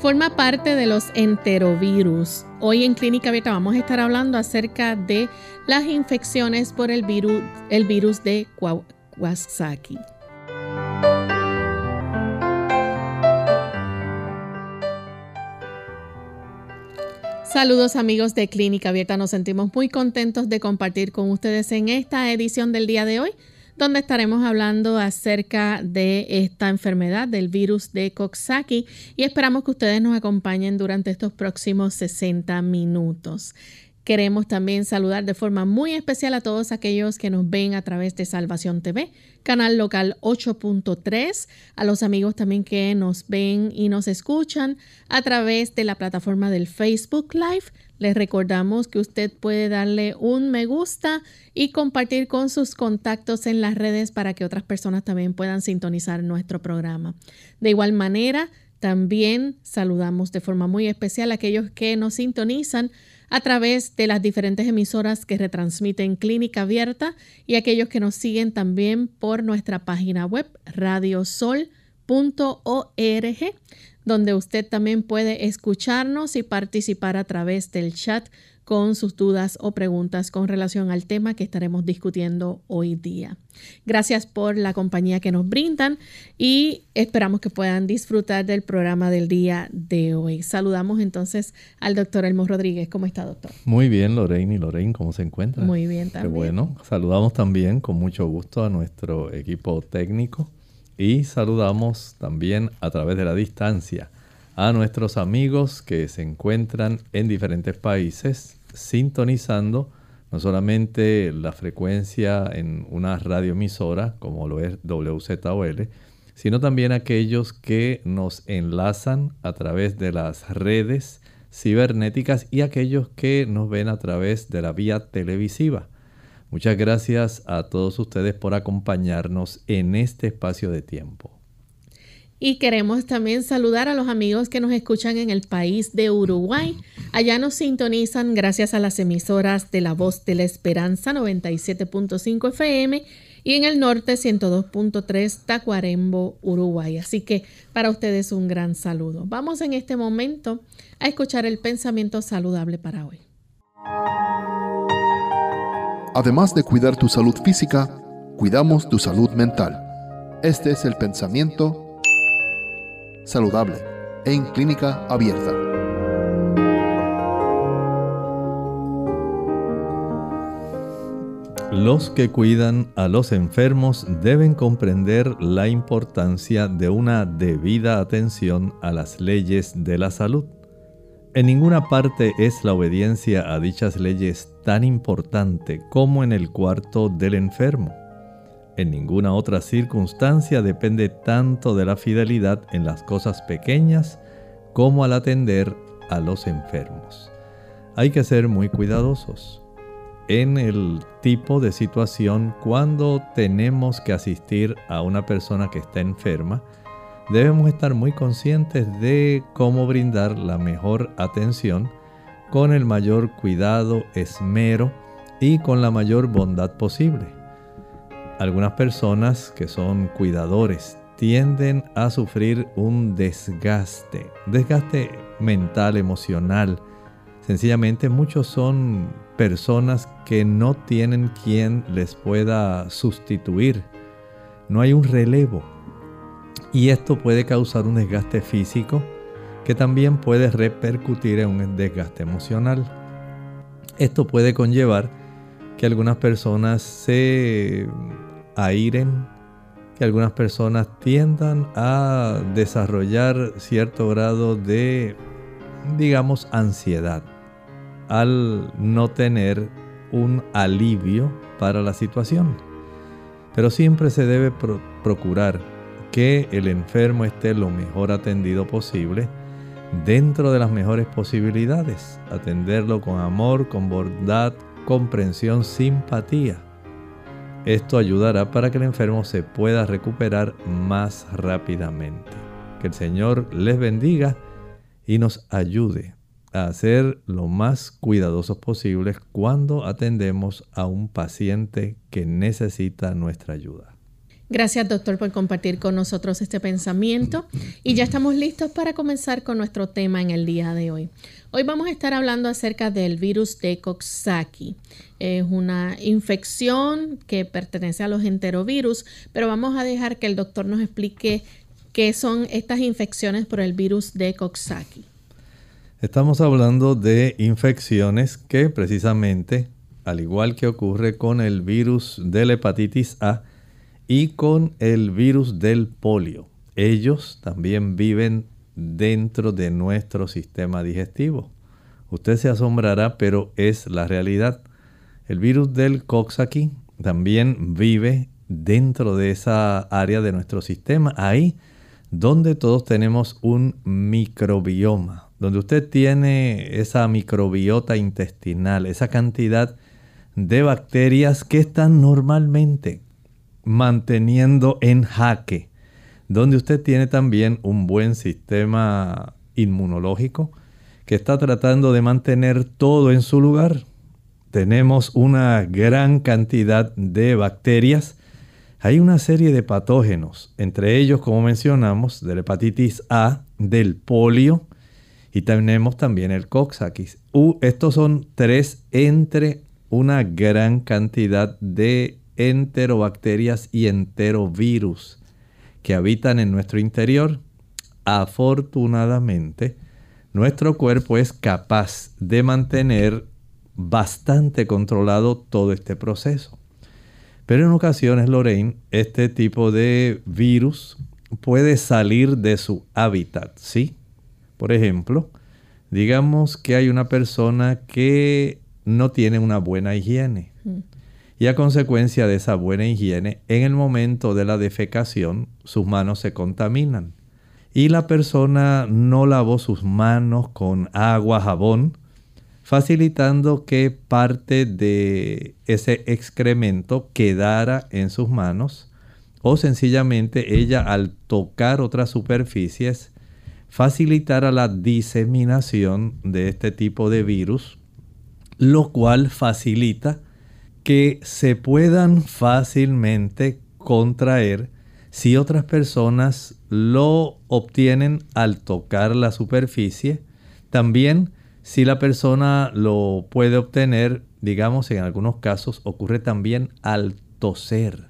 Forma parte de los enterovirus. Hoy en Clínica Abierta vamos a estar hablando acerca de las infecciones por el virus, el virus de Kawasaki. Saludos amigos de Clínica Abierta, nos sentimos muy contentos de compartir con ustedes en esta edición del día de hoy donde estaremos hablando acerca de esta enfermedad del virus de Coxsackie y esperamos que ustedes nos acompañen durante estos próximos 60 minutos. Queremos también saludar de forma muy especial a todos aquellos que nos ven a través de Salvación TV, canal local 8.3, a los amigos también que nos ven y nos escuchan a través de la plataforma del Facebook Live. Les recordamos que usted puede darle un me gusta y compartir con sus contactos en las redes para que otras personas también puedan sintonizar nuestro programa. De igual manera, también saludamos de forma muy especial a aquellos que nos sintonizan a través de las diferentes emisoras que retransmiten Clínica Abierta y aquellos que nos siguen también por nuestra página web radiosol.org, donde usted también puede escucharnos y participar a través del chat con sus dudas o preguntas con relación al tema que estaremos discutiendo hoy día. Gracias por la compañía que nos brindan y esperamos que puedan disfrutar del programa del día de hoy. Saludamos entonces al doctor Elmo Rodríguez. ¿Cómo está, doctor? Muy bien, Lorraine y Lorraine, ¿cómo se encuentra? Muy bien también. Qué bueno. Saludamos también con mucho gusto a nuestro equipo técnico y saludamos también a través de la distancia a nuestros amigos que se encuentran en diferentes países sintonizando no solamente la frecuencia en una radioemisora como lo es WZOL, sino también aquellos que nos enlazan a través de las redes cibernéticas y aquellos que nos ven a través de la vía televisiva. Muchas gracias a todos ustedes por acompañarnos en este espacio de tiempo. Y queremos también saludar a los amigos que nos escuchan en el país de Uruguay. Allá nos sintonizan gracias a las emisoras de La Voz de la Esperanza 97.5 FM y en el norte 102.3 Tacuarembo, Uruguay. Así que para ustedes un gran saludo. Vamos en este momento a escuchar el pensamiento saludable para hoy. Además de cuidar tu salud física, cuidamos tu salud mental. Este es el pensamiento saludable en clínica abierta. Los que cuidan a los enfermos deben comprender la importancia de una debida atención a las leyes de la salud. En ninguna parte es la obediencia a dichas leyes tan importante como en el cuarto del enfermo. En ninguna otra circunstancia depende tanto de la fidelidad en las cosas pequeñas como al atender a los enfermos. Hay que ser muy cuidadosos en el tipo de situación cuando tenemos que asistir a una persona que está enferma. Debemos estar muy conscientes de cómo brindar la mejor atención con el mayor cuidado, esmero y con la mayor bondad posible. Algunas personas que son cuidadores tienden a sufrir un desgaste, desgaste mental, emocional. Sencillamente muchos son personas que no tienen quien les pueda sustituir. No hay un relevo. Y esto puede causar un desgaste físico que también puede repercutir en un desgaste emocional. Esto puede conllevar que algunas personas se airen, que algunas personas tiendan a desarrollar cierto grado de, digamos, ansiedad al no tener un alivio para la situación. Pero siempre se debe procurar que el enfermo esté lo mejor atendido posible dentro de las mejores posibilidades. Atenderlo con amor, con bondad, comprensión, simpatía. Esto ayudará para que el enfermo se pueda recuperar más rápidamente. Que el Señor les bendiga y nos ayude a ser lo más cuidadosos posibles cuando atendemos a un paciente que necesita nuestra ayuda. Gracias doctor por compartir con nosotros este pensamiento y ya estamos listos para comenzar con nuestro tema en el día de hoy. Hoy vamos a estar hablando acerca del virus de Coxsackie. Es una infección que pertenece a los enterovirus, pero vamos a dejar que el doctor nos explique qué son estas infecciones por el virus de Coxsackie. Estamos hablando de infecciones que precisamente, al igual que ocurre con el virus de la hepatitis A, y con el virus del polio. Ellos también viven dentro de nuestro sistema digestivo. Usted se asombrará, pero es la realidad. El virus del Coxsackie también vive dentro de esa área de nuestro sistema, ahí donde todos tenemos un microbioma, donde usted tiene esa microbiota intestinal, esa cantidad de bacterias que están normalmente manteniendo en jaque, donde usted tiene también un buen sistema inmunológico que está tratando de mantener todo en su lugar. Tenemos una gran cantidad de bacterias. Hay una serie de patógenos, entre ellos, como mencionamos, de la hepatitis A, del polio y tenemos también el coxsackie. estos son tres entre una gran cantidad de enterobacterias y enterovirus que habitan en nuestro interior, afortunadamente, nuestro cuerpo es capaz de mantener bastante controlado todo este proceso. Pero en ocasiones, Lorraine, este tipo de virus puede salir de su hábitat, ¿sí? Por ejemplo, digamos que hay una persona que no tiene una buena higiene. Y a consecuencia de esa buena higiene, en el momento de la defecación sus manos se contaminan. Y la persona no lavó sus manos con agua, jabón, facilitando que parte de ese excremento quedara en sus manos o sencillamente ella al tocar otras superficies facilitara la diseminación de este tipo de virus, lo cual facilita que se puedan fácilmente contraer si otras personas lo obtienen al tocar la superficie. También si la persona lo puede obtener, digamos, en algunos casos ocurre también al toser.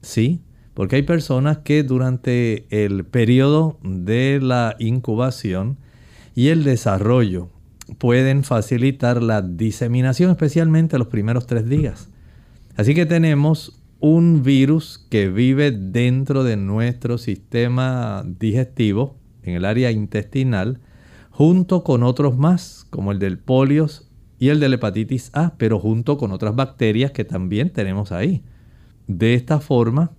¿Sí? Porque hay personas que durante el periodo de la incubación y el desarrollo pueden facilitar la diseminación, especialmente los primeros tres días. Así que tenemos un virus que vive dentro de nuestro sistema digestivo, en el área intestinal, junto con otros más, como el del polios y el de la hepatitis A, pero junto con otras bacterias que también tenemos ahí. De esta forma,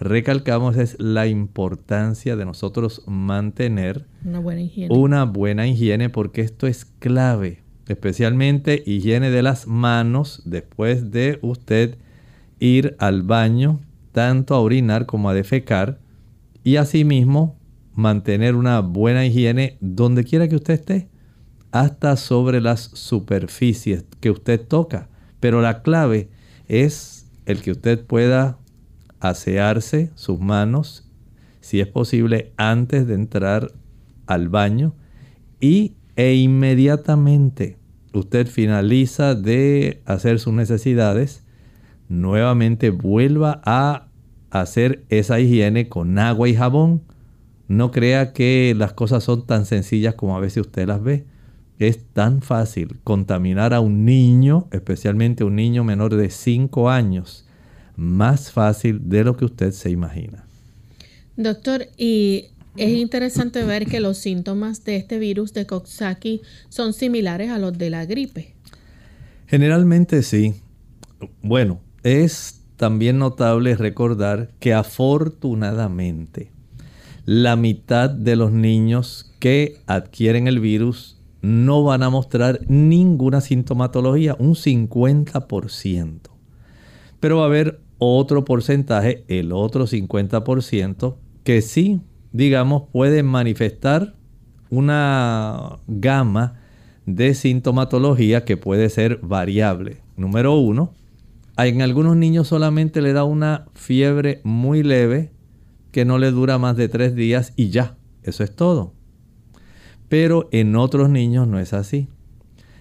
recalcamos es la importancia de nosotros mantener una buena higiene, una buena higiene porque esto es clave, especialmente higiene de las manos después de usted ir al baño, tanto a orinar como a defecar, y asimismo mantener una buena higiene donde quiera que usted esté, hasta sobre las superficies que usted toca. Pero la clave es el que usted pueda asearse sus manos, si es posible, antes de entrar al baño y e inmediatamente usted finaliza de hacer sus necesidades, nuevamente vuelva a hacer esa higiene con agua y jabón. No crea que las cosas son tan sencillas como a veces usted las ve. Es tan fácil contaminar a un niño, especialmente un niño menor de 5 años, más fácil de lo que usted se imagina. Doctor, y es interesante ver que los síntomas de este virus de Coxsackie son similares a los de la gripe. Generalmente sí. Bueno, es también notable recordar que afortunadamente la mitad de los niños que adquieren el virus no van a mostrar ninguna sintomatología, un 50%. Pero va a haber otro porcentaje, el otro 50%, que sí, digamos, puede manifestar una gama de sintomatología que puede ser variable. Número uno, en algunos niños solamente le da una fiebre muy leve que no le dura más de tres días y ya, eso es todo. Pero en otros niños no es así.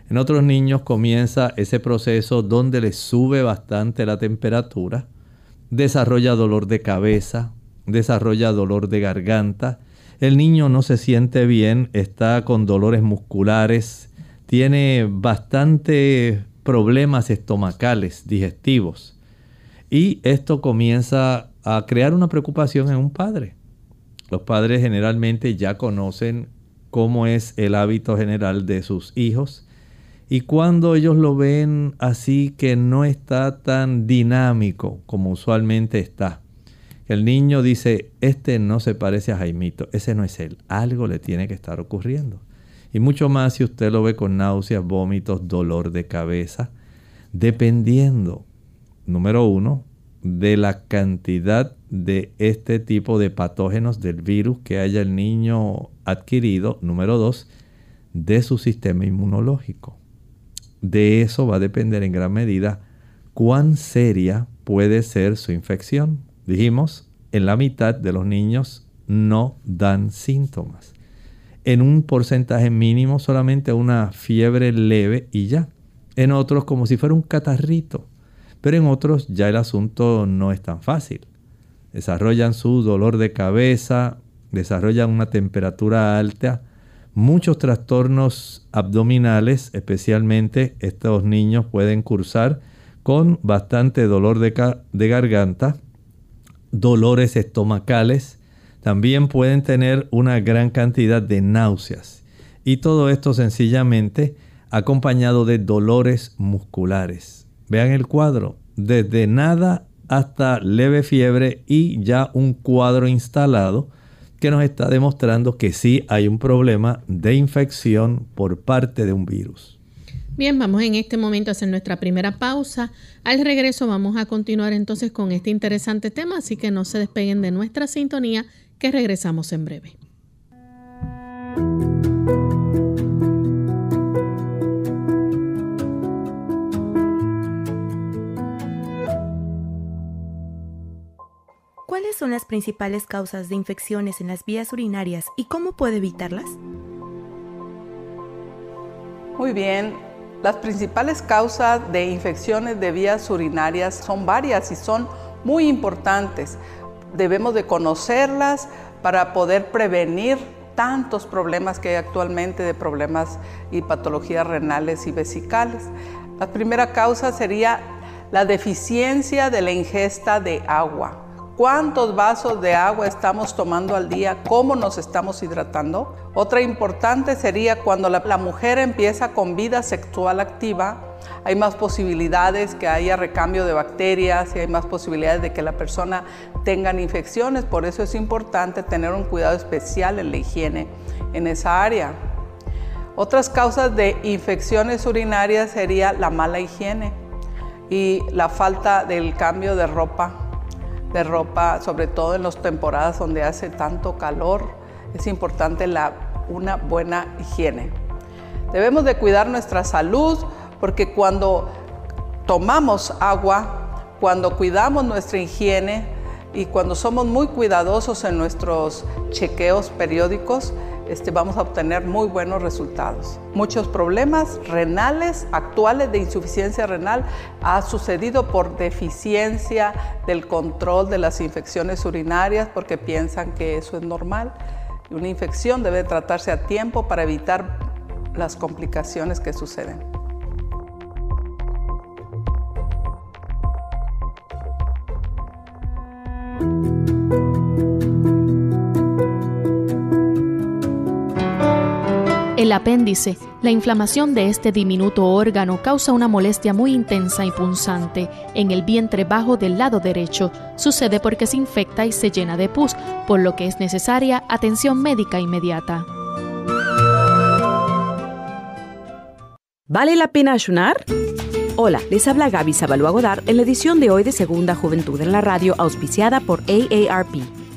En otros niños comienza ese proceso donde le sube bastante la temperatura, desarrolla dolor de cabeza, desarrolla dolor de garganta, el niño no se siente bien, está con dolores musculares, tiene bastante problemas estomacales, digestivos. Y esto comienza a crear una preocupación en un padre. Los padres generalmente ya conocen cómo es el hábito general de sus hijos. Y cuando ellos lo ven así que no está tan dinámico como usualmente está, el niño dice, este no se parece a Jaimito, ese no es él, algo le tiene que estar ocurriendo. Y mucho más si usted lo ve con náuseas, vómitos, dolor de cabeza, dependiendo, número uno, de la cantidad de este tipo de patógenos del virus que haya el niño adquirido. Número dos, de su sistema inmunológico. De eso va a depender en gran medida cuán seria puede ser su infección. Dijimos, en la mitad de los niños no dan síntomas. En un porcentaje mínimo solamente una fiebre leve y ya. En otros como si fuera un catarrito. Pero en otros ya el asunto no es tan fácil. Desarrollan su dolor de cabeza, desarrollan una temperatura alta, muchos trastornos abdominales, especialmente estos niños pueden cursar con bastante dolor de, de garganta, dolores estomacales, también pueden tener una gran cantidad de náuseas. Y todo esto sencillamente acompañado de dolores musculares. Vean el cuadro, desde nada hasta leve fiebre y ya un cuadro instalado que nos está demostrando que sí hay un problema de infección por parte de un virus. Bien, vamos en este momento a hacer nuestra primera pausa. Al regreso vamos a continuar entonces con este interesante tema, así que no se despeguen de nuestra sintonía, que regresamos en breve. ¿Cuáles son las principales causas de infecciones en las vías urinarias y cómo puede evitarlas? Muy bien, las principales causas de infecciones de vías urinarias son varias y son muy importantes. Debemos de conocerlas para poder prevenir tantos problemas que hay actualmente de problemas y patologías renales y vesicales. La primera causa sería la deficiencia de la ingesta de agua cuántos vasos de agua estamos tomando al día, cómo nos estamos hidratando. Otra importante sería cuando la, mujer empieza con vida sexual activa, hay más posibilidades que haya recambio de bacterias y hay más posibilidades de que la persona tenga infecciones. Por eso es importante tener un cuidado especial en la higiene en esa área. Otras causas de infecciones urinarias sería la mala higiene y la falta del cambio de ropa de ropa, sobre todo en las temporadas donde hace tanto calor, es importante la, una buena higiene. Debemos de cuidar nuestra salud porque cuando tomamos agua, cuando cuidamos nuestra higiene y cuando somos muy cuidadosos en nuestros chequeos periódicos, este, vamos a obtener muy buenos resultados. Muchos problemas renales actuales de insuficiencia renal ha sucedido por deficiencia del control de las infecciones urinarias porque piensan que eso es normal. Una infección debe tratarse a tiempo para evitar las complicaciones que suceden. El apéndice, la inflamación de este diminuto órgano causa una molestia muy intensa y punzante en el vientre bajo del lado derecho. Sucede porque se infecta y se llena de pus, por lo que es necesaria atención médica inmediata. ¿Vale la pena ayunar? Hola, les habla Gaby Sabalua Godard en la edición de hoy de Segunda Juventud en la Radio, auspiciada por AARP.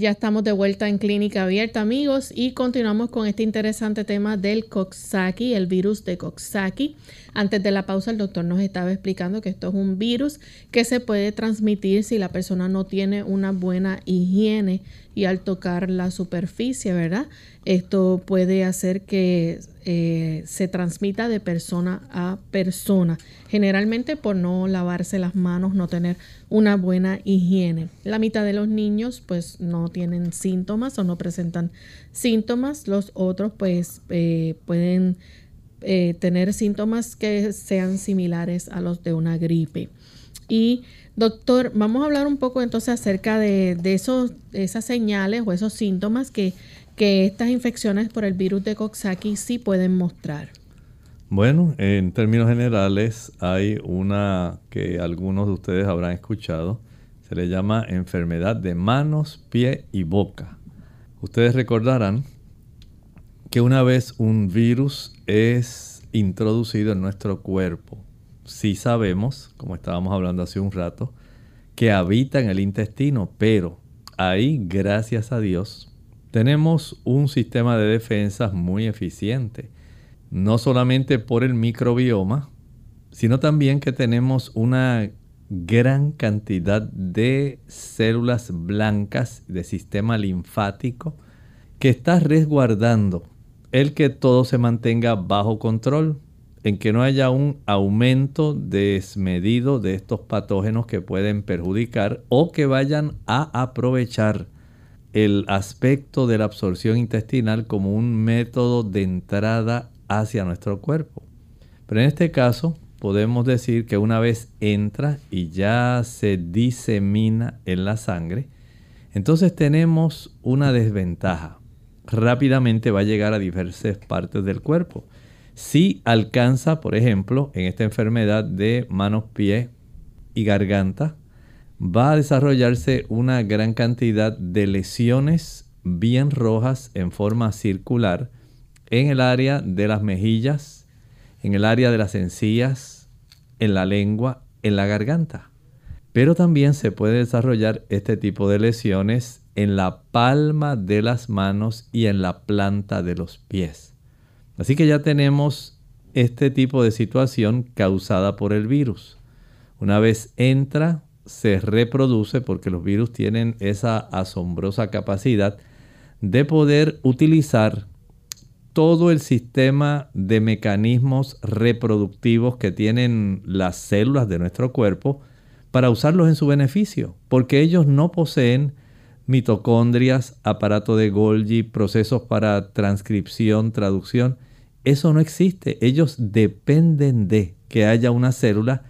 Ya estamos de vuelta en Clínica Abierta, amigos, y continuamos con este interesante tema del Coxsackie, el virus de Coxsackie. Antes de la pausa, el doctor nos estaba explicando que esto es un virus que se puede transmitir si la persona no tiene una buena higiene y al tocar la superficie, ¿verdad? Esto puede hacer que eh, se transmita de persona a persona, generalmente por no lavarse las manos, no tener una buena higiene. La mitad de los niños pues no tienen síntomas o no presentan síntomas, los otros pues eh, pueden eh, tener síntomas que sean similares a los de una gripe. Y doctor, vamos a hablar un poco entonces acerca de, esos, esas señales o esos síntomas que, que estas infecciones por el virus de Coxsackie sí pueden mostrar. Bueno, en términos generales hay una que algunos de ustedes habrán escuchado, se le llama enfermedad de manos, pie y boca. Ustedes recordarán que una vez un virus es introducido en nuestro cuerpo, sí sabemos, como estábamos hablando hace un rato, que habita en el intestino, pero ahí, gracias a Dios, tenemos un sistema de defensas muy eficiente. No solamente por el microbioma, sino también que tenemos una gran cantidad de células blancas de sistema linfático que está resguardando el que todo se mantenga bajo control, en que no haya un aumento desmedido de estos patógenos que pueden perjudicar o que vayan a aprovechar el aspecto de la absorción intestinal como un método de entrada hacia nuestro cuerpo. Pero en este caso podemos decir que una vez entra y ya se disemina en la sangre, entonces tenemos una desventaja rápidamente va a llegar a diversas partes del cuerpo. Si alcanza, por ejemplo, en esta enfermedad de manos, pies y garganta, va a desarrollarse una gran cantidad de lesiones bien rojas en forma circular en el área de las mejillas, en el área de las encías, en la lengua, en la garganta. Pero también se puede desarrollar este tipo de lesiones en la palma de las manos y en la planta de los pies. Así que ya tenemos este tipo de situación causada por el virus. Una vez entra, se reproduce porque los virus tienen esa asombrosa capacidad de poder utilizar todo el sistema de mecanismos reproductivos que tienen las células de nuestro cuerpo para usarlos en su beneficio, porque ellos no poseen mitocondrias, aparato de Golgi, procesos para transcripción, traducción. Eso no existe. Ellos dependen de que haya una célula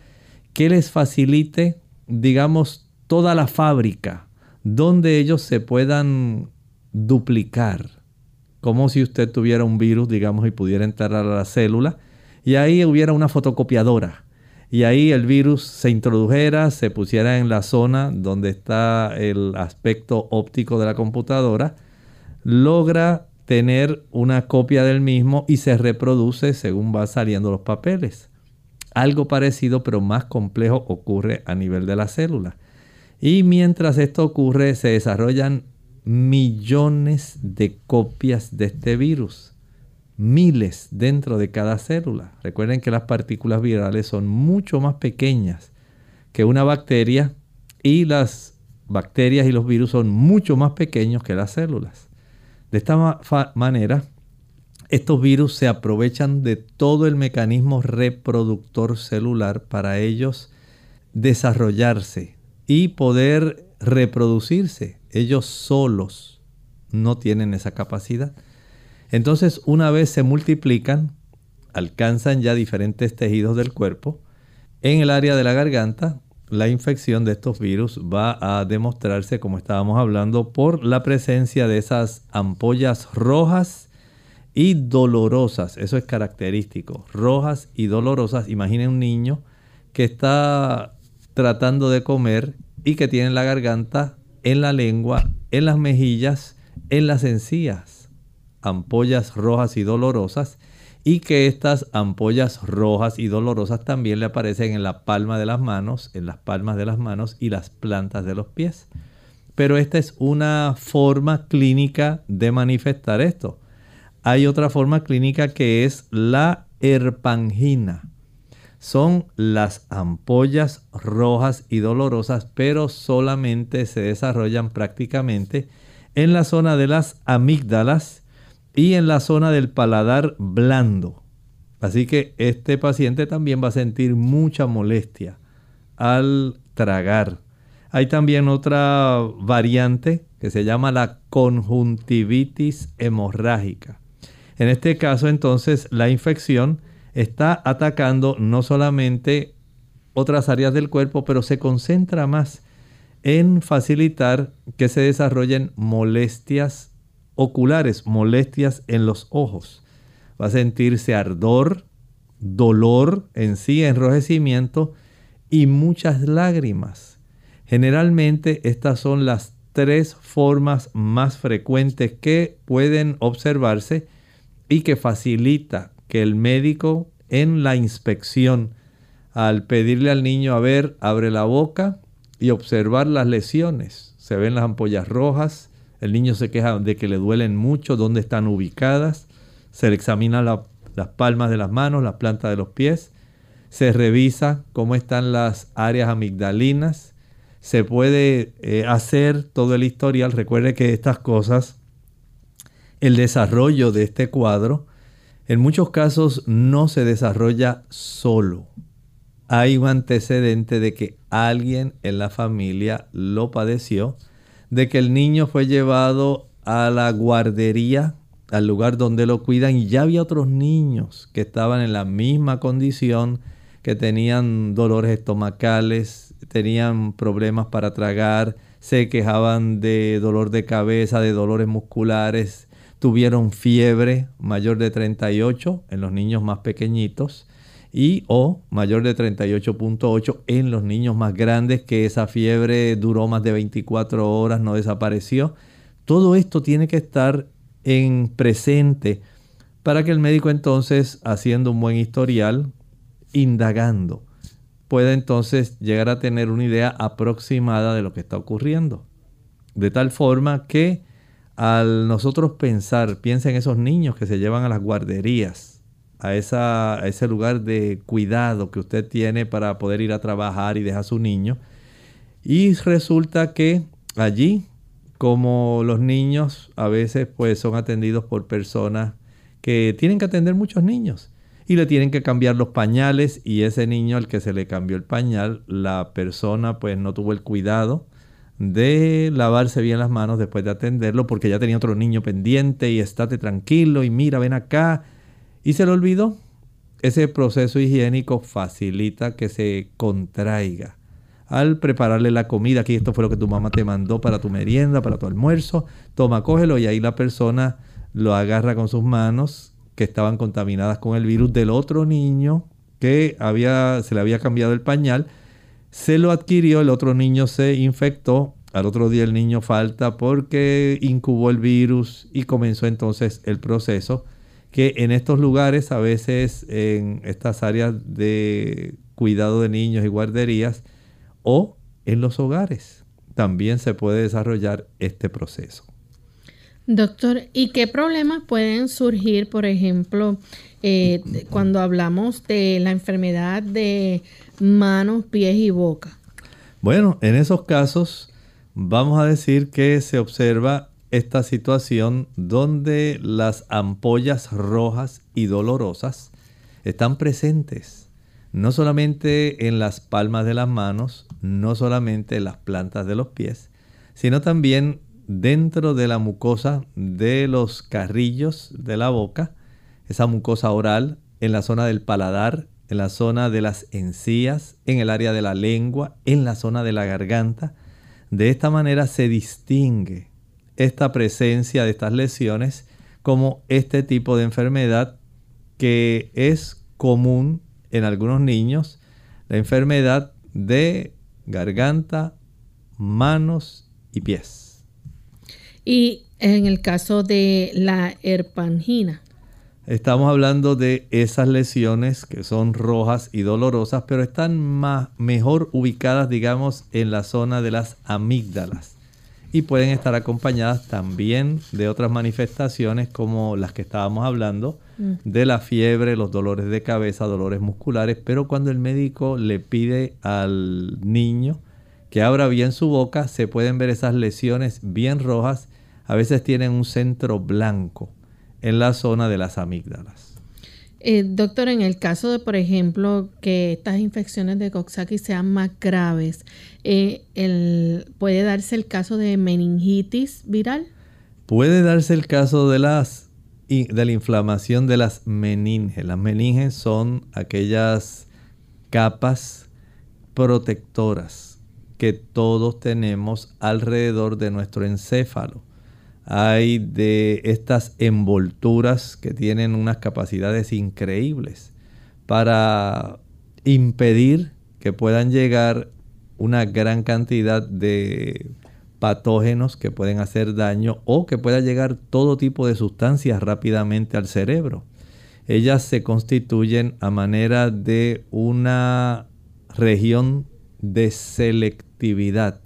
que les facilite, digamos, toda la fábrica donde ellos se puedan duplicar. Como si usted tuviera un virus, digamos, y pudiera entrar a la célula y ahí hubiera una fotocopiadora y ahí el virus se introdujera, se pusiera en la zona donde está el aspecto óptico de la computadora, logra tener una copia del mismo y se reproduce según va saliendo los papeles. Algo parecido pero más complejo ocurre a nivel de la célula. Y mientras esto ocurre se desarrollan millones de copias de este virus miles dentro de cada célula. Recuerden que las partículas virales son mucho más pequeñas que una bacteria y las bacterias y los virus son mucho más pequeños que las células. De esta manera, estos virus se aprovechan de todo el mecanismo reproductor celular para ellos desarrollarse y poder reproducirse. Ellos solos no tienen esa capacidad. Entonces, una vez se multiplican, alcanzan ya diferentes tejidos del cuerpo. En el área de la garganta, la infección de estos virus va a demostrarse, como estábamos hablando, por la presencia de esas ampollas rojas y dolorosas. Eso es característico. Rojas y dolorosas. Imaginen un niño que está tratando de comer y que tiene la garganta en la lengua, en las mejillas, en las encías ampollas rojas y dolorosas y que estas ampollas rojas y dolorosas también le aparecen en la palma de las manos, en las palmas de las manos y las plantas de los pies. Pero esta es una forma clínica de manifestar esto. Hay otra forma clínica que es la herpangina. Son las ampollas rojas y dolorosas, pero solamente se desarrollan prácticamente en la zona de las amígdalas y en la zona del paladar blando. Así que este paciente también va a sentir mucha molestia al tragar. Hay también otra variante que se llama la conjuntivitis hemorrágica. En este caso entonces la infección está atacando no solamente otras áreas del cuerpo, pero se concentra más en facilitar que se desarrollen molestias oculares, molestias en los ojos. Va a sentirse ardor, dolor en sí, enrojecimiento y muchas lágrimas. Generalmente estas son las tres formas más frecuentes que pueden observarse y que facilita que el médico en la inspección, al pedirle al niño a ver, abre la boca y observar las lesiones. Se ven las ampollas rojas, el niño se queja de que le duelen mucho, dónde están ubicadas. Se le examina las palmas de las manos, las plantas de los pies. Se revisa cómo están las áreas amigdalinas. Se puede eh, hacer todo el historial. Recuerde que estas cosas, el desarrollo de este cuadro, en muchos casos no se desarrolla solo. Hay un antecedente de que alguien en la familia lo padeció de que el niño fue llevado a la guardería, al lugar donde lo cuidan, y ya había otros niños que estaban en la misma condición, que tenían dolores estomacales, tenían problemas para tragar, se quejaban de dolor de cabeza, de dolores musculares, tuvieron fiebre mayor de 38 en los niños más pequeñitos y o mayor de 38.8 en los niños más grandes que esa fiebre duró más de 24 horas, no desapareció. Todo esto tiene que estar en presente para que el médico entonces, haciendo un buen historial, indagando, pueda entonces llegar a tener una idea aproximada de lo que está ocurriendo. De tal forma que al nosotros pensar, piensa en esos niños que se llevan a las guarderías, a, ese lugar de cuidado que usted tiene para poder ir a trabajar y dejar a su niño. Y resulta que allí, como los niños a veces pues son atendidos por personas que tienen que atender muchos niños y le tienen que cambiar los pañales y ese niño al que se le cambió el pañal, la persona pues no tuvo el cuidado de lavarse bien las manos después de atenderlo porque ya tenía otro niño pendiente y estate tranquilo y mira, ven acá y se le olvidó. Ese proceso higiénico facilita que se contraiga. Al prepararle la comida, aquí esto fue lo que tu mamá te mandó para tu merienda, para tu almuerzo, toma, cógelo y ahí la persona lo agarra con sus manos que estaban contaminadas con el virus del otro niño que había, se le había cambiado el pañal, se lo adquirió, el otro niño se infectó, al otro día el niño falta porque incubó el virus y comenzó entonces el proceso que en estos lugares, a veces en estas áreas de cuidado de niños y guarderías o en los hogares, también se puede desarrollar este proceso. Doctor, ¿y qué problemas pueden surgir, por ejemplo, eh, cuando hablamos de la enfermedad de manos, pies y boca? Bueno, en esos casos vamos a decir que se observa esta situación donde las ampollas rojas y dolorosas están presentes, no solamente en las palmas de las manos, no solamente en las plantas de los pies, sino también dentro de la mucosa de los carrillos de la boca, esa mucosa oral, en la zona del paladar, en la zona de las encías, en el área de la lengua, en la zona de la garganta. De esta manera se distingue esta presencia de estas lesiones como este tipo de enfermedad que es común en algunos niños, la enfermedad de garganta, manos y pies. Y en el caso de la herpangina. Estamos hablando de esas lesiones que son rojas y dolorosas, pero están más, mejor ubicadas, digamos, en la zona de las amígdalas. Y pueden estar acompañadas también de otras manifestaciones como las que estábamos hablando, mm. de la fiebre, los dolores de cabeza, dolores musculares. Pero cuando el médico le pide al niño que abra bien su boca, se pueden ver esas lesiones bien rojas a veces tienen un centro blanco en la zona de las amígdalas. Eh, doctor, en el caso de, por ejemplo, que estas infecciones de Coxsackie sean más graves, eh, ¿puede darse el caso de meningitis viral? Puede darse el caso de, las, de la inflamación de las meninges. Las meninges son aquellas capas protectoras que todos tenemos alrededor de nuestro encéfalo hay de estas envolturas que tienen unas capacidades increíbles para impedir que puedan llegar una gran cantidad de patógenos que pueden hacer daño o que pueda llegar todo tipo de sustancias rápidamente al cerebro. Ellas se constituyen a manera de una región de selectividad.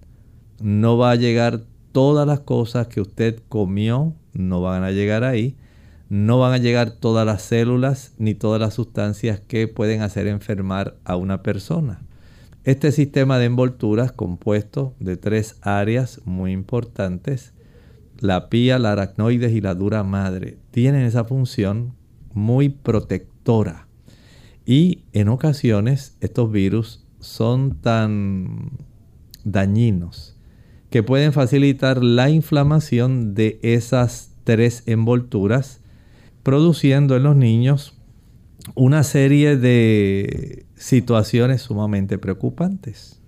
No va a llegar todas las cosas que usted comió no van a llegar ahí. No van a llegar todas las células ni todas las sustancias que pueden hacer enfermar a una persona. Este sistema de envolturas compuesto de tres áreas muy importantes, la pía, la aracnoides y la dura madre, tienen esa función muy protectora. Y en ocasiones estos virus son tan dañinos que pueden facilitar la inflamación de esas tres envolturas, produciendo en los niños una serie de situaciones sumamente preocupantes.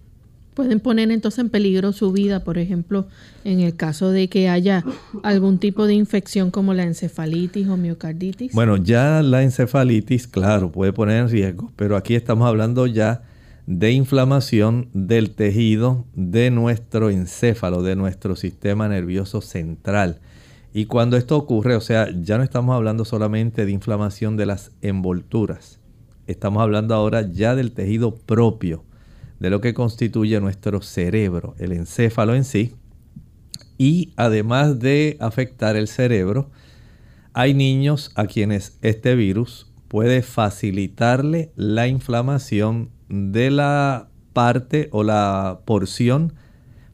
Pueden poner entonces en peligro su vida, por ejemplo, en el caso de que haya algún tipo de infección como la encefalitis o miocarditis. Bueno, ya la encefalitis, claro, puede poner en riesgo, pero aquí estamos hablando ya de inflamación del tejido de nuestro encéfalo, de nuestro sistema nervioso central. Y cuando esto ocurre, o sea, ya no estamos hablando solamente de inflamación de las envolturas, estamos hablando ahora ya del tejido propio, de lo que constituye nuestro cerebro, el encéfalo en sí. Y además de afectar el cerebro, hay niños a quienes este virus puede facilitarle la inflamación de la parte o la porción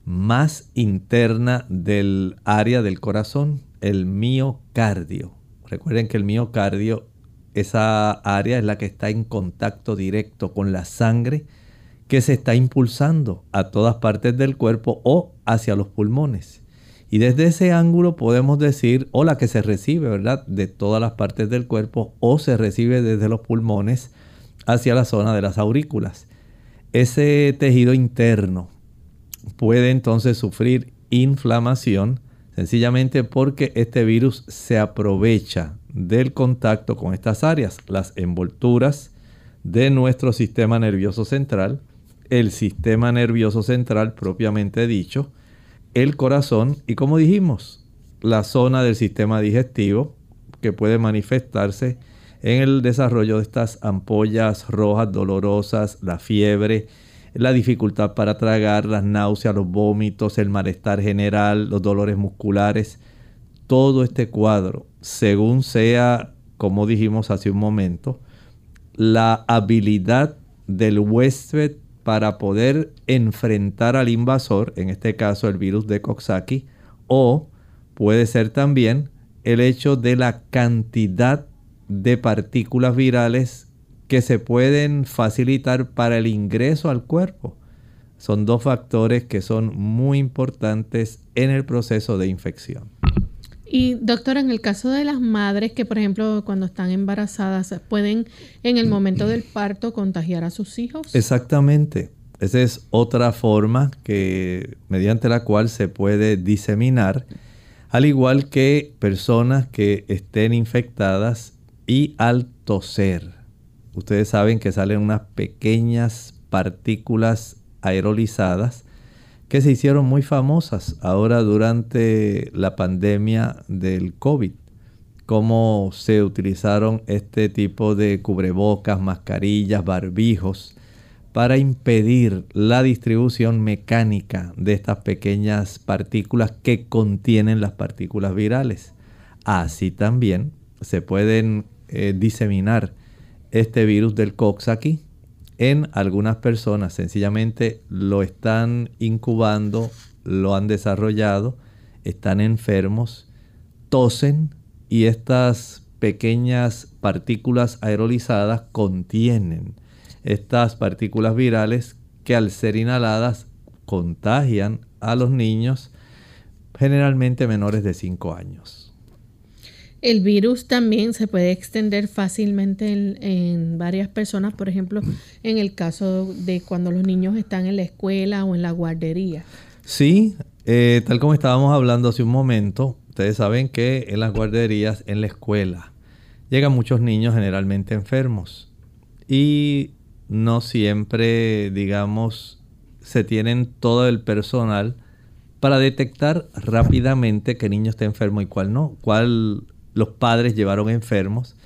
más interna del área del corazón, el miocardio. Recuerden que el miocardio, esa área es la que está en contacto directo con la sangre que se está impulsando a todas partes del cuerpo o hacia los pulmones. Y desde ese ángulo podemos decir, o la que se recibe, ¿verdad? De todas las partes del cuerpo o se recibe desde los pulmones hacia la zona de las aurículas. Ese tejido interno puede entonces sufrir inflamación sencillamente porque este virus se aprovecha del contacto con estas áreas, las envolturas de nuestro sistema nervioso central, el sistema nervioso central propiamente dicho, el corazón y como dijimos, la zona del sistema digestivo que puede manifestarse en el desarrollo de estas ampollas rojas dolorosas, la fiebre, la dificultad para tragar, las náuseas, los vómitos, el malestar general, los dolores musculares, todo este cuadro, según sea, como dijimos hace un momento, la habilidad del huésped para poder enfrentar al invasor, en este caso el virus de Coxsackie, o puede ser también el hecho de la cantidad de partículas virales que se pueden facilitar para el ingreso al cuerpo. Son dos factores que son muy importantes en el proceso de infección. Y doctora, en el caso de las madres que, por ejemplo, cuando están embarazadas, pueden en el momento del parto contagiar a sus hijos. Exactamente. Esa es otra forma que mediante la cual se puede diseminar, al igual que personas que estén infectadas y al toser. Ustedes saben que salen unas pequeñas partículas aerolizadas que se hicieron muy famosas ahora durante la pandemia del COVID. Cómo se utilizaron este tipo de cubrebocas, mascarillas, barbijos para impedir la distribución mecánica de estas pequeñas partículas que contienen las partículas virales. Así también se pueden eh, diseminar este virus del Coxsackie en algunas personas. Sencillamente lo están incubando, lo han desarrollado, están enfermos, tosen y estas pequeñas partículas aerolizadas contienen estas partículas virales que al ser inhaladas contagian a los niños generalmente menores de 5 años. El virus también se puede extender fácilmente en, varias personas, por ejemplo, en el caso de cuando los niños están en la escuela o en la guardería. Sí, eh, tal como estábamos hablando hace un momento, ustedes saben que en las guarderías, en la escuela, llegan muchos niños generalmente enfermos y no siempre, digamos, se tienen todo el personal para detectar rápidamente qué niño está enfermo y cuál no, cuál los padres llevaron enfermos.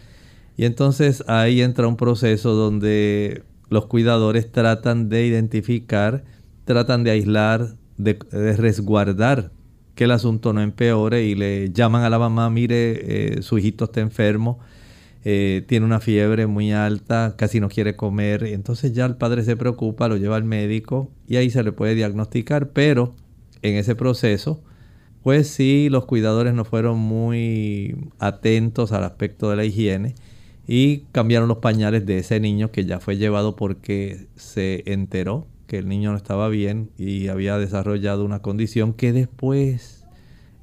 Y entonces ahí entra un proceso donde los cuidadores tratan de identificar, tratan de aislar, de, resguardar que el asunto no empeore y le llaman a la mamá, mire, eh, su hijito está enfermo, eh, tiene una fiebre muy alta, casi no quiere comer. Entonces ya el padre se preocupa, lo lleva al médico y ahí se le puede diagnosticar, pero en ese proceso pues sí, los cuidadores no fueron muy atentos al aspecto de la higiene y cambiaron los pañales de ese niño que ya fue llevado porque se enteró que el niño no estaba bien y había desarrollado una condición que después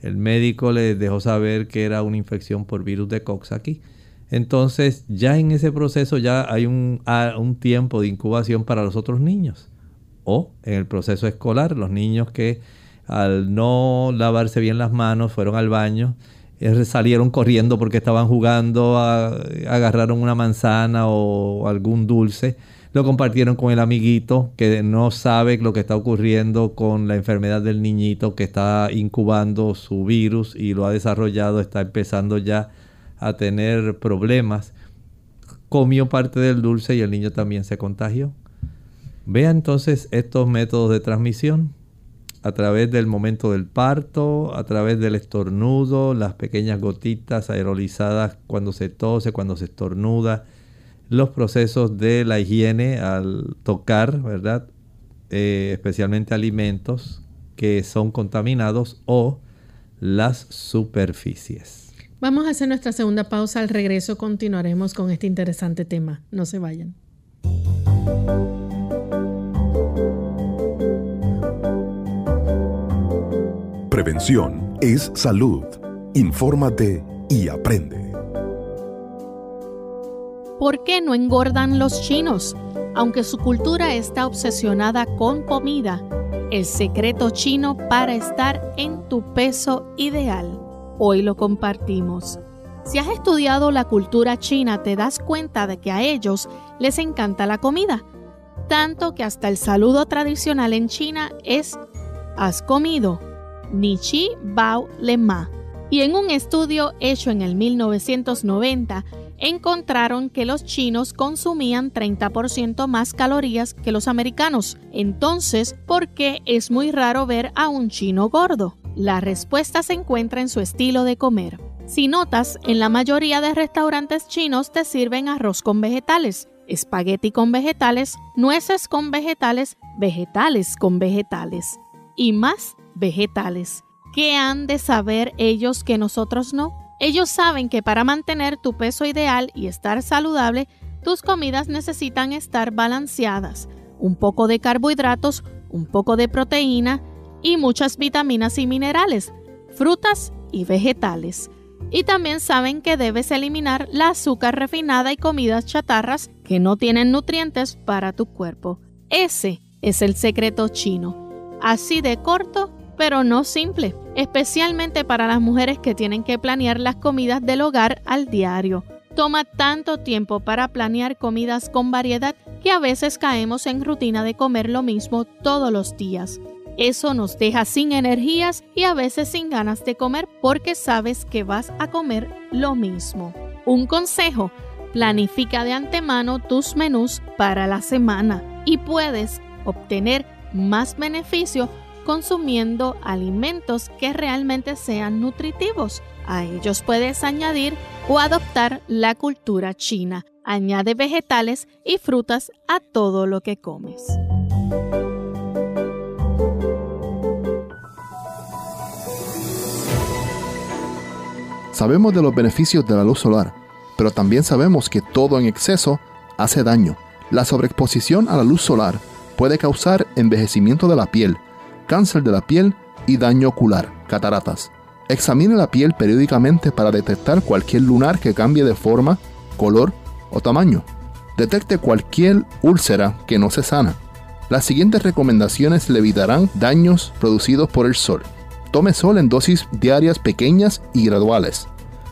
el médico le dejó saber que era una infección por virus de Coxsackie. Entonces ya en ese proceso ya hay un, un tiempo de incubación para los otros niños. O en el proceso escolar, los niños que al no lavarse bien las manos, fueron al baño, eh, salieron corriendo porque estaban jugando, agarraron una manzana o algún dulce, lo compartieron con el amiguito que no sabe lo que está ocurriendo con la enfermedad del niñito que está incubando su virus y lo ha desarrollado, está empezando ya a tener problemas. Comió parte del dulce y el niño también se contagió. Vea entonces estos métodos de transmisión a través del momento del parto, a través del estornudo, las pequeñas gotitas aerolizadas cuando se tose, cuando se estornuda, los procesos de la higiene al tocar, ¿verdad? Eh, especialmente alimentos que son contaminados o las superficies. Vamos a hacer nuestra segunda pausa. Al regreso continuaremos con este interesante tema. No se vayan. Prevención es salud. Infórmate y aprende. ¿Por qué no engordan los chinos? Aunque su cultura está obsesionada con comida, el secreto chino para estar en tu peso ideal. Hoy lo compartimos. Si has estudiado la cultura china, te das cuenta de que a ellos les encanta la comida, tanto que hasta el saludo tradicional en China es ¿has comido? Ni chi bao le ma. Y en un estudio hecho en el 1990, encontraron que los chinos consumían 30% más calorías que los americanos. Entonces, ¿por qué es muy raro ver a un chino gordo? La respuesta se encuentra en su estilo de comer. Si notas, en la mayoría de restaurantes chinos te sirven arroz con vegetales, espagueti con vegetales, nueces con vegetales, vegetales con vegetales y más vegetales. ¿Qué han de saber ellos que nosotros no? Ellos saben que para mantener tu peso ideal y estar saludable, tus comidas necesitan estar balanceadas. Un poco de carbohidratos, un poco de proteína y muchas vitaminas y minerales, frutas y vegetales. Y también saben que debes eliminar la azúcar refinada y comidas chatarras que no tienen nutrientes para tu cuerpo. Ese es el secreto chino. Así de corto pero no simple, especialmente para las mujeres que tienen que planear las comidas del hogar al diario. Toma tanto tiempo para planear comidas con variedad que a veces caemos en rutina de comer lo mismo todos los días. Eso nos deja sin energías y a veces sin ganas de comer porque sabes que vas a comer lo mismo. Un consejo, planifica de antemano tus menús para la semana y puedes obtener más beneficio consumiendo alimentos que realmente sean nutritivos. A ellos puedes añadir o adoptar la cultura china. Añade vegetales y frutas a todo lo que comes. Sabemos de los beneficios de la luz solar, pero también sabemos que todo en exceso hace daño. La sobreexposición a la luz solar puede causar envejecimiento de la piel, cáncer de la piel y daño ocular, cataratas. Examine la piel periódicamente para detectar cualquier lunar que cambie de forma, color o tamaño. Detecte cualquier úlcera que no se sana. Las siguientes recomendaciones le evitarán daños producidos por el sol. Tome sol en dosis diarias pequeñas y graduales.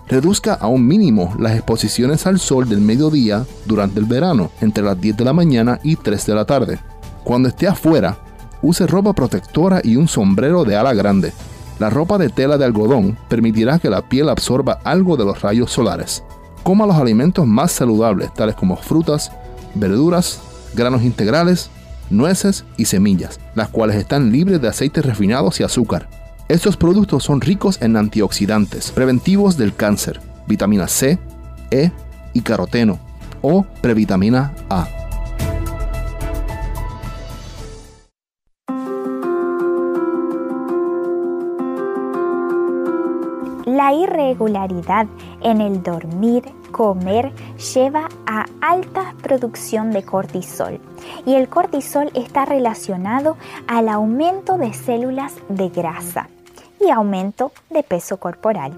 Reduzca a un mínimo las exposiciones al sol del mediodía durante el verano, entre las 10 de la mañana y 3 de la tarde. Cuando esté afuera, use ropa protectora y un sombrero de ala grande. La ropa de tela de algodón permitirá que la piel absorba algo de los rayos solares. Coma los alimentos más saludables, tales como frutas, verduras, granos integrales, nueces y semillas, las cuales están libres de aceites refinados y azúcar. Estos productos son ricos en antioxidantes, preventivos del cáncer, vitamina C, E y caroteno o previtamina A. La irregularidad en el dormir, comer, lleva a alta producción de cortisol y el cortisol está relacionado al aumento de células de grasa y aumento de peso corporal.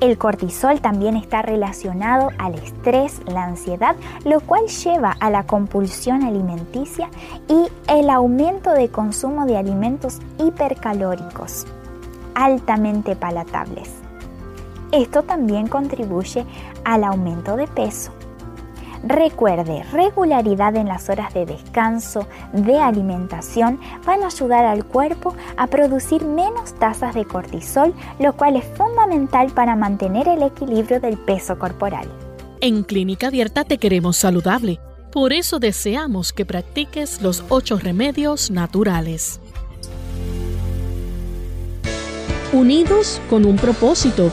El cortisol también está relacionado al estrés, la ansiedad, lo cual lleva a la compulsión alimenticia y el aumento de consumo de alimentos hipercalóricos altamente palatables. Esto también contribuye al aumento de peso. Recuerde, regularidad en las horas de descanso, de alimentación, van a ayudar al cuerpo a producir menos tasas de cortisol, lo cual es fundamental para mantener el equilibrio del peso corporal. En Clínica Abierta te queremos saludable. Por eso deseamos que practiques los ocho remedios naturales. Unidos con un propósito,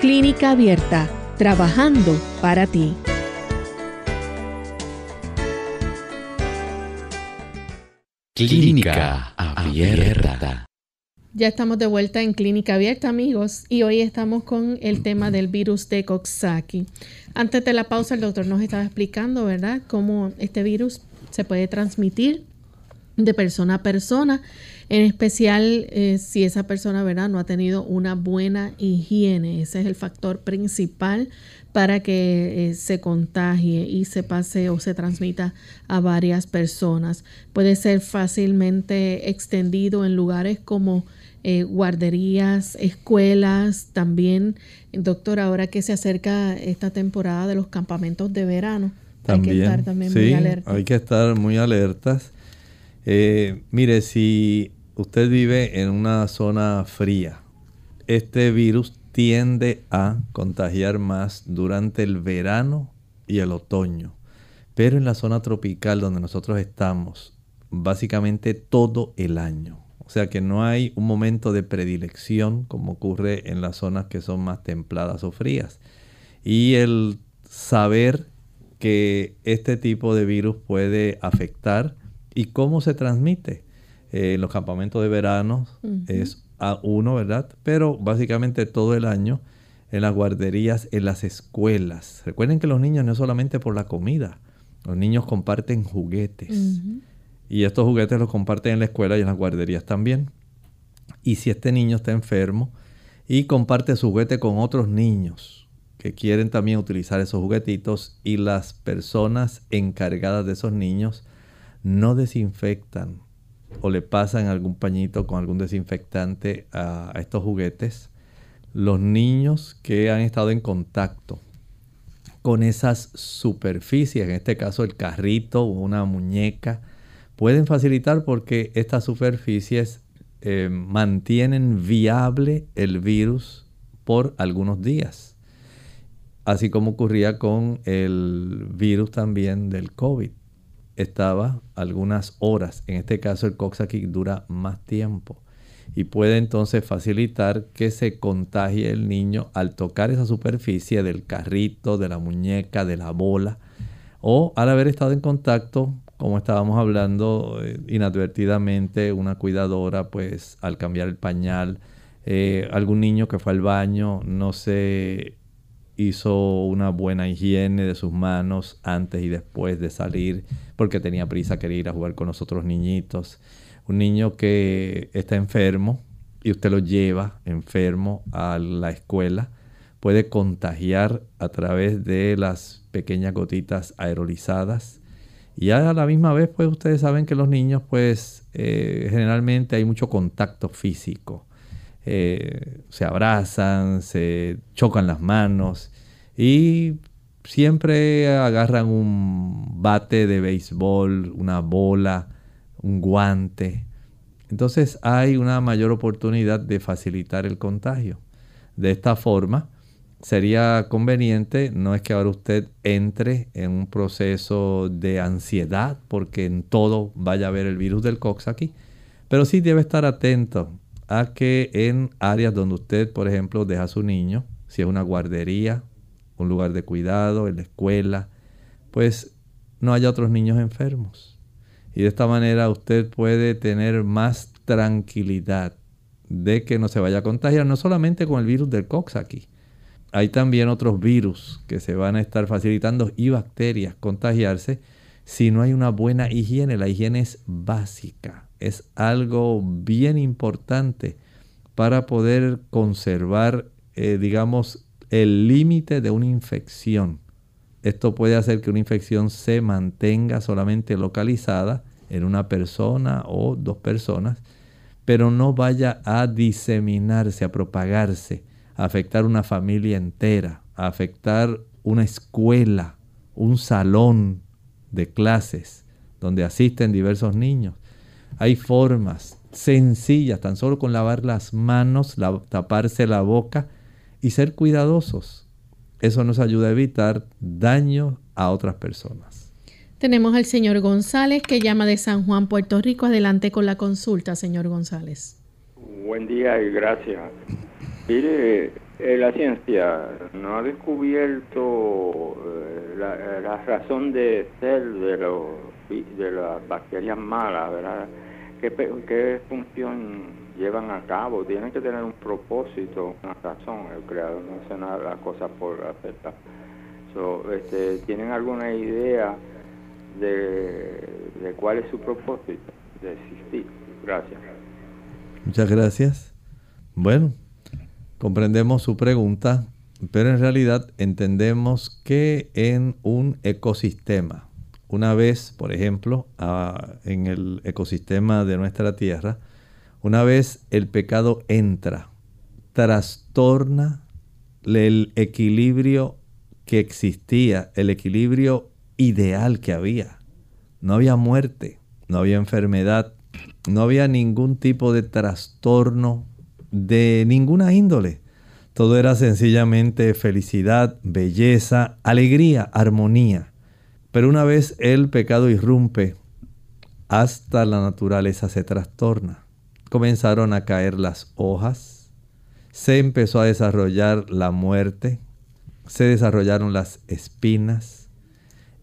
Clínica Abierta, trabajando para ti. Clínica Abierta. Ya estamos de vuelta en Clínica Abierta, amigos, y hoy estamos con el tema del virus de Coxsackie. Antes de la pausa, el doctor nos estaba explicando, ¿verdad?, cómo este virus se puede transmitir de persona a persona, en especial eh, si esa persona, ¿verdad?, no ha tenido una buena higiene. Ese es el factor principal para que eh, se contagie y se pase o se transmita a varias personas. Puede ser fácilmente extendido en lugares como eh, guarderías, escuelas, también, doctor, ahora que se acerca esta temporada de los campamentos de verano, hay que estar también muy alertas. Hay que estar muy alertas. Eh, mire, si usted vive en una zona fría, este virus tiende a contagiar más durante el verano y el otoño. Pero en la zona tropical donde nosotros estamos, básicamente todo el año. O sea que no hay un momento de predilección como ocurre en las zonas que son más templadas o frías. Y el saber que este tipo de virus puede afectar y cómo se transmite. Eh, en los campamentos de verano es a uno, ¿verdad? Pero básicamente todo el año en las guarderías, en las escuelas. Recuerden que los niños no es solamente por la comida, los niños comparten juguetes. Y estos juguetes los comparten en la escuela y en las guarderías también. Y si este niño está enfermo y comparte su juguete con otros niños que quieren también utilizar esos juguetitos y las personas encargadas de esos niños no desinfectan o le pasan algún pañito con algún desinfectante a, estos juguetes, los niños que han estado en contacto con esas superficies, en este caso el carrito o una muñeca, pueden facilitar porque estas superficies eh, mantienen viable el virus por algunos días. Así como ocurría con el virus también del COVID. Estaba algunas horas. En este caso el Coxsackie dura más tiempo. Y puede entonces facilitar que se contagie el niño al tocar esa superficie del carrito, de la muñeca, de la bola. O al haber estado en contacto como estábamos hablando eh, inadvertidamente, una cuidadora, pues al cambiar el pañal, eh, algún niño que fue al baño no se hizo una buena higiene de sus manos antes y después de salir porque tenía prisa, quería ir a jugar con los otros niñitos. Un niño que está enfermo y usted lo lleva enfermo a la escuela puede contagiar a través de las pequeñas gotitas aerolizadas y a la misma vez, pues ustedes saben que los niños, pues eh, generalmente hay mucho contacto físico. Eh, se abrazan, se chocan las manos y siempre agarran un bate de béisbol, una bola, un guante. Entonces hay una mayor oportunidad de facilitar el contagio. De esta forma, sería conveniente, no es que ahora usted entre en un proceso de ansiedad porque en todo vaya a haber el virus del aquí, pero sí debe estar atento a que en áreas donde usted, por ejemplo, deja a su niño, si es una guardería, un lugar de cuidado, en la escuela, pues no haya otros niños enfermos. Y de esta manera usted puede tener más tranquilidad de que no se vaya a contagiar, no solamente con el virus del aquí hay también otros virus que se van a estar facilitando y bacterias contagiarse si no hay una buena higiene. La higiene es básica, es algo bien importante para poder conservar, eh, digamos, el límite de una infección. Esto puede hacer que una infección se mantenga solamente localizada en una persona o dos personas, pero no vaya a diseminarse, a propagarse, a afectar una familia entera, a afectar una escuela, un salón de clases donde asisten diversos niños. Hay formas sencillas, tan solo con lavar las manos, taparse la boca y ser cuidadosos. Eso nos ayuda a evitar daño a otras personas. Tenemos al señor González que llama de San Juan, Puerto Rico. Adelante con la consulta, señor González. Buen día y gracias. Mire, eh, la ciencia no ha descubierto eh, la, razón de ser de, de las bacterias malas, ¿verdad? ¿Qué, ¿Qué función llevan a cabo, tienen que tener un propósito, una razón, el creador no hace nada las cosas por aceptar. este, ¿Tienen alguna idea de, de cuál es su propósito de existir? Gracias. Muchas gracias. Bueno, comprendemos su pregunta, pero en realidad entendemos que en un ecosistema, una vez, por ejemplo, en el ecosistema de nuestra Tierra, una vez el pecado entra, trastorna el equilibrio que existía, el equilibrio ideal que había. No había muerte, no había enfermedad, no había ningún tipo de trastorno de ninguna índole. Todo era sencillamente felicidad, belleza, alegría, armonía. Pero una vez el pecado irrumpe, hasta la naturaleza se trastorna comenzaron a caer las hojas, se empezó a desarrollar la muerte, se desarrollaron las espinas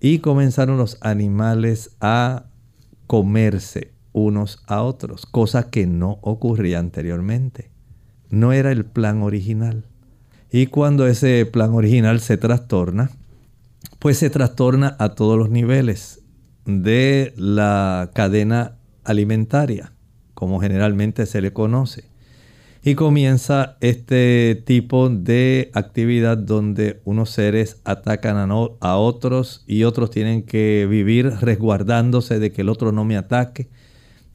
y comenzaron los animales a comerse unos a otros, cosa que no ocurría anteriormente. No era el plan original. Y cuando ese plan original se trastorna, pues se trastorna a todos los niveles de la cadena alimentaria como generalmente se le conoce. Y comienza este tipo de actividad donde unos seres atacan a, otros y otros tienen que vivir resguardándose de que el otro no me ataque.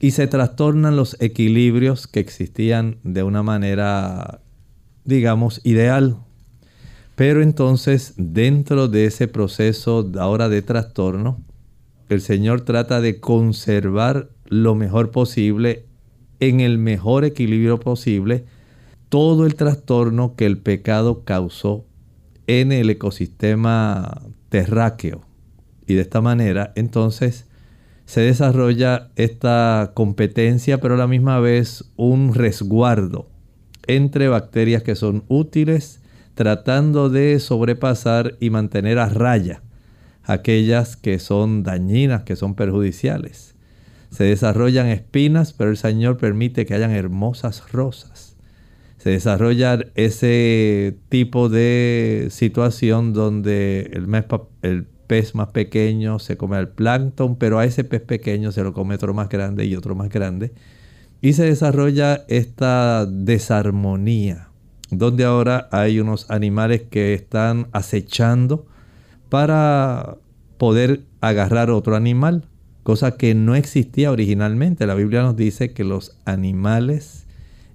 Y se trastornan los equilibrios que existían de una manera, digamos, ideal. Pero entonces, dentro de ese proceso ahora de trastorno, el Señor trata de conservar lo mejor posible en el mejor equilibrio posible todo el trastorno que el pecado causó en el ecosistema terráqueo. Y de esta manera, entonces, se desarrolla esta competencia, pero a la misma vez un resguardo entre bacterias que son útiles, tratando de sobrepasar y mantener a raya aquellas que son dañinas, que son perjudiciales. Se desarrollan espinas, pero el Señor permite que hayan hermosas rosas. Se desarrolla ese tipo de situación donde el, pez más pequeño se come al plancton, pero a ese pez pequeño se lo come otro más grande y otro más grande. Y se desarrolla esta desarmonía, donde ahora hay unos animales que están acechando para poder agarrar otro animal cosa que no existía originalmente. La Biblia nos dice que los animales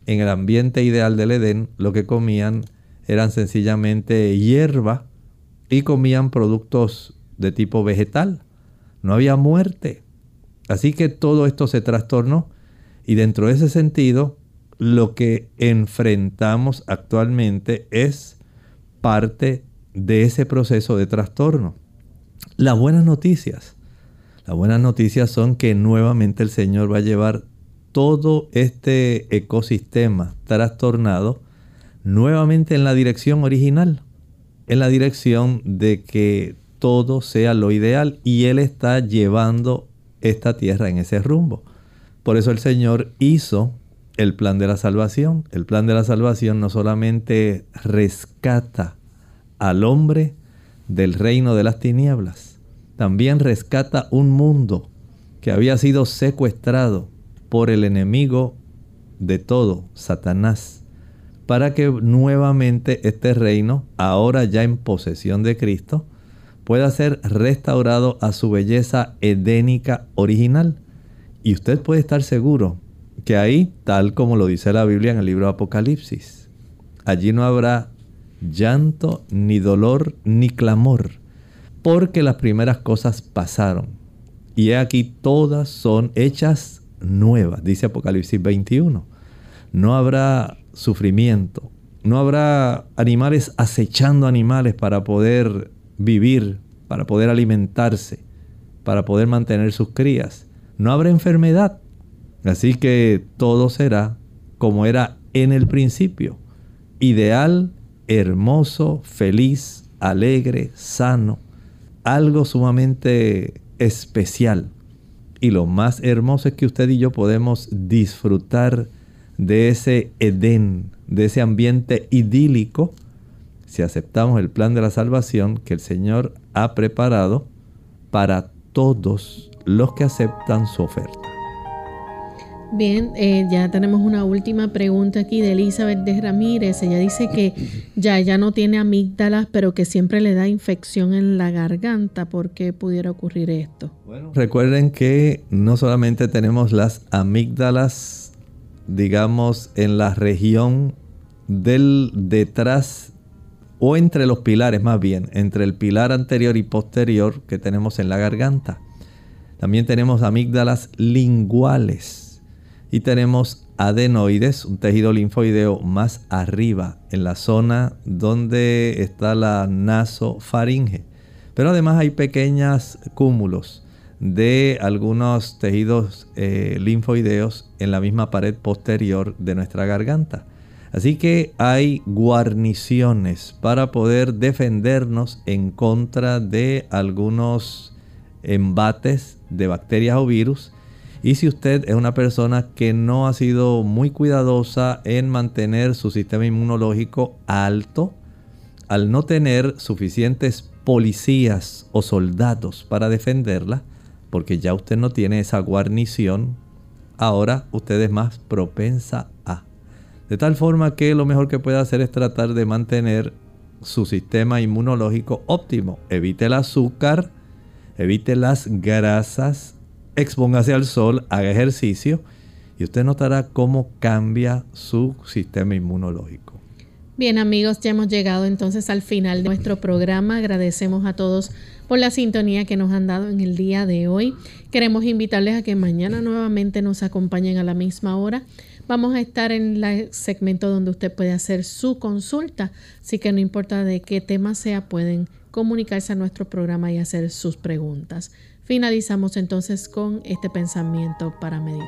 en el ambiente ideal del Edén lo que comían eran sencillamente hierba y comían productos de tipo vegetal. No había muerte. Así que todo esto se trastornó y dentro de ese sentido lo que enfrentamos actualmente es parte de ese proceso de trastorno. Las buenas noticias las buenas noticias son que nuevamente el Señor va a llevar todo este ecosistema trastornado nuevamente en la dirección original, en la dirección de que todo sea lo ideal y Él está llevando esta tierra en ese rumbo. Por eso el Señor hizo el plan de la salvación. El plan de la salvación no solamente rescata al hombre del reino de las tinieblas. También rescata un mundo que había sido secuestrado por el enemigo de todo, Satanás, para que nuevamente este reino, ahora ya en posesión de Cristo, pueda ser restaurado a su belleza edénica original. Y usted puede estar seguro que ahí, tal como lo dice la Biblia en el libro de Apocalipsis, allí no habrá llanto, ni dolor, ni clamor, porque las primeras cosas pasaron. Y aquí todas son hechas nuevas, dice Apocalipsis 21. No habrá sufrimiento, no habrá animales acechando animales para poder vivir, para poder alimentarse, para poder mantener sus crías. No habrá enfermedad. Así que todo será como era en el principio. Ideal, hermoso, feliz, alegre, sano. Algo sumamente especial. Y lo más hermoso es que usted y yo podemos disfrutar de ese Edén, de ese ambiente idílico, si aceptamos el plan de la salvación que el Señor ha preparado para todos los que aceptan su oferta. Bien, eh, ya tenemos una última pregunta aquí de Elizabeth de Ramírez. Ella dice que ya ella no tiene amígdalas, pero que siempre le da infección en la garganta. ¿Por qué pudiera ocurrir esto? Bueno, recuerden que no solamente tenemos las amígdalas, digamos, en la región del detrás o entre los pilares más bien, entre el pilar anterior y posterior que tenemos en la garganta. También tenemos amígdalas linguales y tenemos adenoides, un tejido linfoideo más arriba, en la zona donde está la nasofaringe. Pero además hay pequeños cúmulos de algunos tejidos eh, linfoideos en la misma pared posterior de nuestra garganta. Así que hay guarniciones para poder defendernos en contra de algunos embates de bacterias o virus y si usted es una persona que no ha sido muy cuidadosa en mantener su sistema inmunológico alto, al no tener suficientes policías o soldados para defenderla, porque ya usted no tiene esa guarnición, ahora usted es más propensa a. De tal forma que lo mejor que puede hacer es tratar de mantener su sistema inmunológico óptimo. Evite el azúcar, evite las grasas, expóngase al sol, haga ejercicio y usted notará cómo cambia su sistema inmunológico. Bien amigos, ya hemos llegado entonces al final de nuestro programa. Agradecemos a todos por la sintonía que nos han dado en el día de hoy. Queremos invitarles a que mañana nuevamente nos acompañen a la misma hora. Vamos a estar en el segmento donde usted puede hacer su consulta, así que no importa de qué tema sea, pueden comunicarse a nuestro programa y hacer sus preguntas. Finalizamos entonces con este pensamiento para meditar.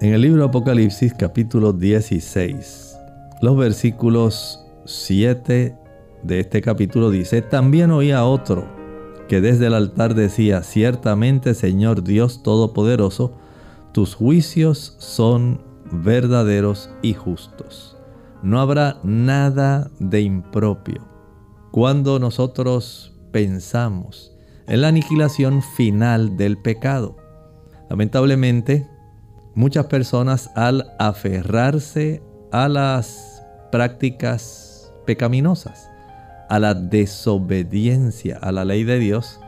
En el libro Apocalipsis capítulo 16, los versículos 7 de este capítulo dice, también oía otro que desde el altar decía, ciertamente Señor Dios Todopoderoso, tus juicios son verdaderos y justos. No habrá nada de impropio. Cuando nosotros pensamos en la aniquilación final del pecado. Lamentablemente, muchas personas al aferrarse a las prácticas pecaminosas, a la desobediencia a la ley de Dios,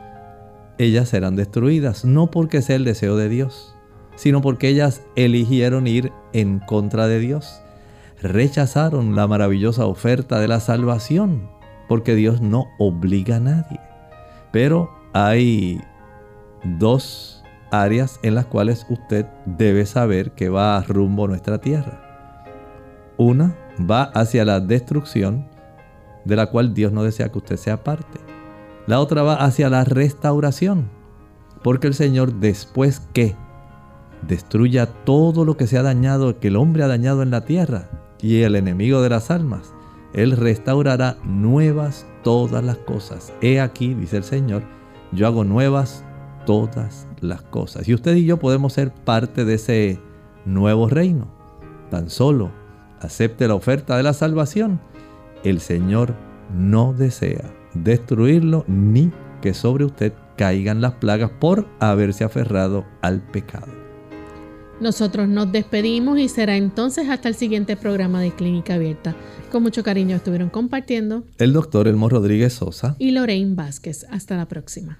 ellas serán destruidas, no porque sea el deseo de Dios, sino porque ellas eligieron ir en contra de Dios. Rechazaron la maravillosa oferta de la salvación, porque Dios no obliga a nadie. Pero hay dos áreas en las cuales usted debe saber que va rumbo nuestra tierra. Una va hacia la destrucción, de la cual Dios no desea que usted sea parte. La otra va hacia la restauración, porque el Señor después que destruya todo lo que se ha dañado, que el hombre ha dañado en la tierra, y el enemigo de las almas, Él restaurará nuevas todas las cosas. He aquí, dice el Señor, yo hago nuevas todas las cosas. Y usted y yo podemos ser parte de ese nuevo reino. Tan solo acepte la oferta de la salvación. El Señor no desea destruirlo ni que sobre usted caigan las plagas por haberse aferrado al pecado. Nosotros nos despedimos y será entonces hasta el siguiente programa de Clínica Abierta. Con mucho cariño estuvieron compartiendo el doctor Elmo Rodríguez Sosa y Lorraine Vázquez. Hasta la próxima.